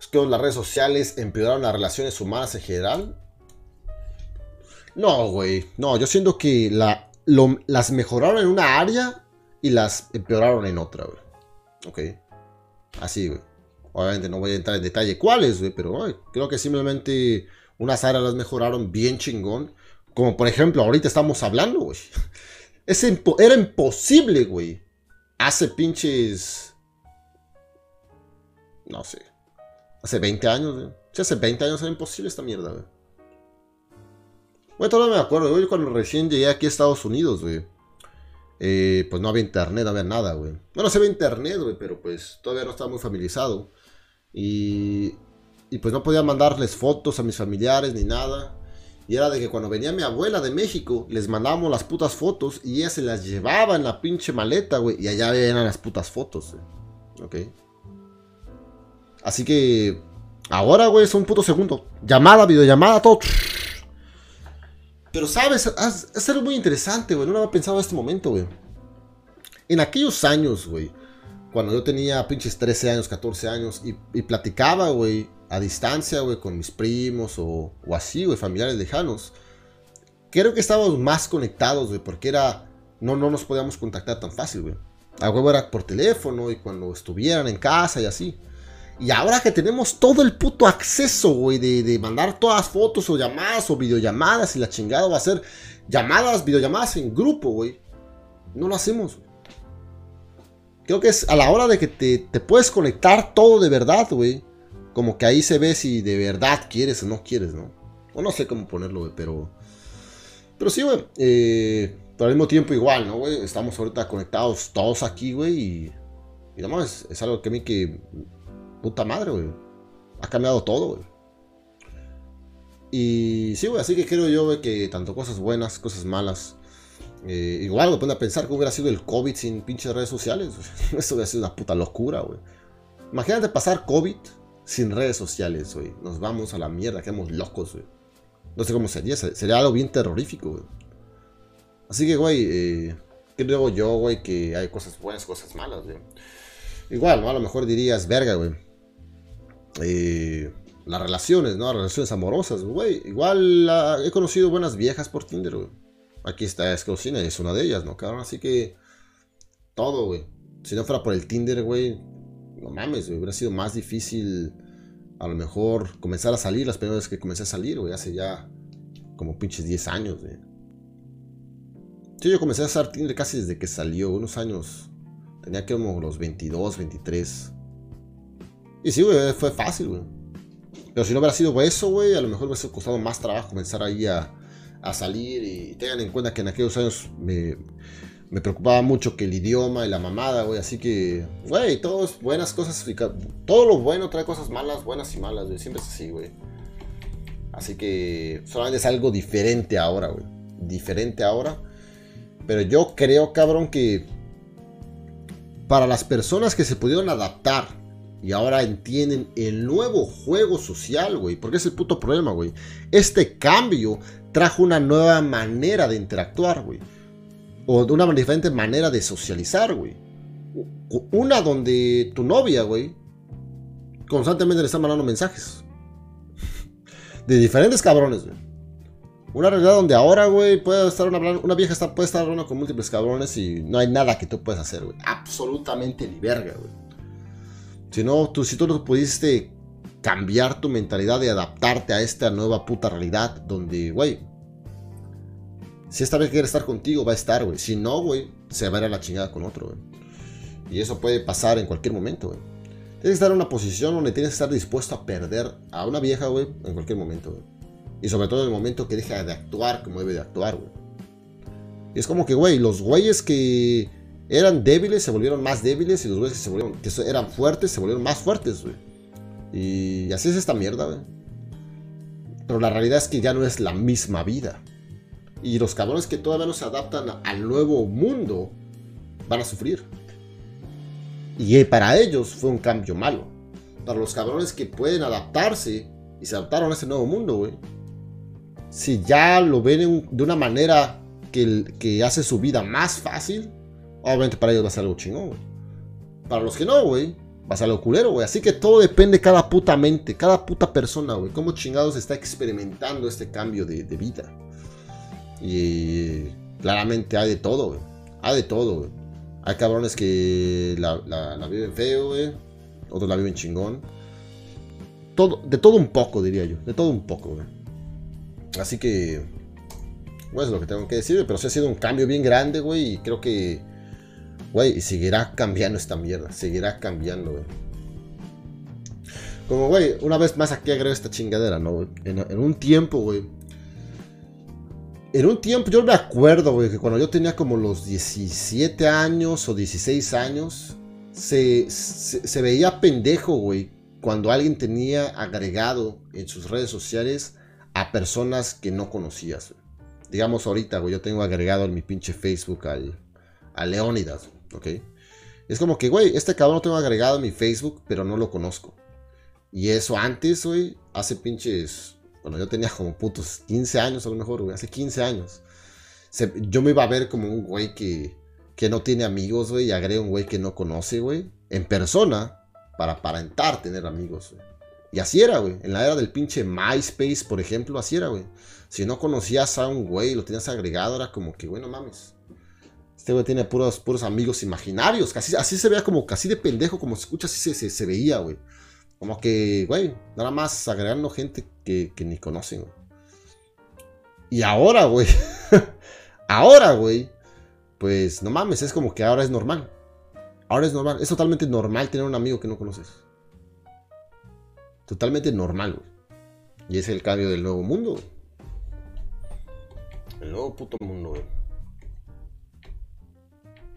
Es que las redes sociales empeoraron las relaciones humanas en general. No, güey. No, yo siento que la, las mejoraron en una área y las empeoraron en otra, güey. Ok. Así, güey. Obviamente no voy a entrar en detalle cuáles, güey, pero creo que simplemente unas áreas las mejoraron bien chingón. Como por ejemplo, ahorita estamos hablando, güey. era imposible, güey. Hace pinches. No sé. Hace 20 años, güey. Sí, hace 20 años era imposible esta mierda, güey. Bueno, todavía me acuerdo, güey, cuando recién llegué aquí a Estados Unidos, güey. Eh, pues no había internet, no había nada, güey. Bueno, se ve internet, güey, pero pues todavía no estaba muy familiarizado. Y, y pues no podía mandarles fotos a mis familiares ni nada. Y era de que cuando venía mi abuela de México, les mandábamos las putas fotos y ella se las llevaba en la pinche maleta, güey. Y allá eran las putas fotos, güey. Ok. Así que ahora, güey, es un puto segundo. Llamada, videollamada, todo. Pero, ¿sabes? Es algo muy interesante, güey. No lo había pensado en este momento, güey. En aquellos años, güey cuando yo tenía pinches 13 años, 14 años y, platicaba, güey, a distancia, güey, con mis primos o, así, güey, familiares lejanos, creo que estábamos más conectados, güey, porque era, no, no nos podíamos contactar tan fácil, güey. A huevo era por teléfono y cuando estuvieran en casa y así. Y ahora que tenemos todo el puto acceso, güey, de, de, mandar todas fotos o llamadas o videollamadas y la chingada va a ser llamadas, videollamadas en grupo, güey. No lo hacemos, Creo que es a la hora de que te, puedes conectar todo de verdad, güey. Como que ahí se ve si de verdad quieres o no quieres, ¿no? O no sé cómo ponerlo, güey, pero... Pero sí, güey. Eh, pero al mismo tiempo igual, ¿no, güey? Estamos ahorita conectados todos aquí, güey. Y, y nomás es, es algo que a mí que... Puta madre, güey. Ha cambiado todo, güey. Y sí, güey, así que creo yo, güey, que tanto cosas buenas, cosas malas, eh, igual me pone a pensar que hubiera sido el COVID sin pinches redes sociales. Eso hubiera sido una puta locura, güey. Imagínate pasar COVID sin redes sociales, güey. Nos vamos a la mierda, quedamos locos, güey. No sé cómo sería, sería algo bien terrorífico, güey. Así que, güey, eh, creo yo, güey, que hay cosas buenas, cosas malas, güey. Igual. A lo mejor dirías, verga, güey. Eh, las relaciones, ¿no? Las relaciones amorosas, güey. Igual he conocido buenas viejas por Tinder, güey. Aquí está Escocina y es una de ellas, ¿no, cabrón? Así que. Todo, güey. Si no fuera por el Tinder, güey. No mames. Hubiera sido más difícil. A lo mejor comenzar a salir las primeras veces que comencé a salir, güey. Hace ya. Como pinches 10 años, güey. Sí, yo comencé a usar Tinder casi desde que salió. Unos años. Tenía que como los 22, 23. Y sí, güey. Fue fácil, güey. Pero si no hubiera sido eso, güey. A lo mejor me hubiera costado más trabajo comenzar ahí a salir y tengan en cuenta que en aquellos años me, me preocupaba mucho que el idioma y la mamada, güey, así que, güey, todos buenas cosas, todo lo bueno trae cosas malas, buenas y malas, güey, siempre es así, güey. Así que solamente es algo diferente ahora, güey, diferente ahora. Pero yo creo, cabrón, que para las personas que se pudieron adaptar y ahora entienden el nuevo juego social, güey. Porque es el puto problema, güey. Este cambio trajo una nueva manera de interactuar, güey. O una diferente manera de socializar, güey. Una donde tu novia, güey, constantemente le está mandando mensajes. De diferentes cabrones, güey. Una realidad donde ahora, güey, puede estar una, una vieja está, puede estar hablando con múltiples cabrones y no hay nada que tú puedas hacer, güey. Absolutamente ni verga, güey. Si no, tú, si tú no pudiste cambiar tu mentalidad y adaptarte a esta nueva puta realidad donde, güey, si esta vez quiere estar contigo, va a estar, güey. Si no, güey, se va a ir a la chingada con otro, güey. Y eso puede pasar en cualquier momento, güey. Tienes que estar en una posición donde tienes que estar dispuesto a perder a una vieja, güey, en cualquier momento, güey. Y sobre todo en el momento que deja de actuar como debe de actuar, güey. Y es como que, güey, los güeyes que eran débiles se volvieron más débiles y los güeyes que, se volvieron, que eran fuertes se volvieron más fuertes, güey. Y así es esta mierda, güey. Pero la realidad es que ya no es la misma vida. Y los cabrones que todavía no se adaptan al nuevo mundo van a sufrir. Y para ellos fue un cambio malo. Para los cabrones que pueden adaptarse y se adaptaron a ese nuevo mundo, güey. Si ya lo ven de una manera que, que hace su vida más fácil, obviamente para ellos va a ser algo chingón, güey. Para los que no, güey, vas a lo culero, güey. Así que todo depende de cada puta mente, cada puta persona, güey. Cómo chingados está experimentando este cambio de, vida. Y claramente hay de todo, güey. Hay de todo, güey. Hay cabrones que la, viven feo, güey. Otros la viven chingón. Todo, de todo un poco, diría yo. De todo un poco, güey. Así que... Pues es lo que tengo que decir, pero sí ha sido un cambio bien grande, güey. Y creo que Güey, y seguirá cambiando esta mierda. Seguirá cambiando. Como, güey, una vez más aquí agrego esta chingadera, ¿no? En, en un tiempo, güey. En un tiempo, yo me acuerdo, güey, que cuando yo tenía como los 17 años o 16 años, se, se, veía pendejo, güey, cuando alguien tenía agregado en sus redes sociales a personas que no conocías. Digamos ahorita, güey, yo tengo agregado en mi pinche Facebook al, a Leónidas. Es como que, güey, este cabrón lo tengo agregado en mi Facebook, pero no lo conozco. Y eso antes, güey, hace pinches. Bueno, yo tenía como putos 15 años a lo mejor, güey, hace 15 años. yo me iba a ver como un güey que, que no tiene amigos, güey, y agrego un güey que no conoce, güey, en persona, para aparentar tener amigos, güey. Y así era, güey. En la era del pinche MySpace, por ejemplo, así era, güey. Si no conocías a un güey lo tenías agregado, era como que, güey, no mames. Este güey tiene puros, puros amigos imaginarios. Casi, así se veía como casi de pendejo, como se escucha, así se, se, veía, güey. Como que, güey, nada más agregando gente que, que ni conocen, güey. Y ahora, güey. ahora, güey. Pues no mames, es como que ahora es normal. Ahora es normal. Es totalmente normal tener un amigo que no conoces. Totalmente normal, güey. Y es el cambio del nuevo mundo. El nuevo puto mundo, güey.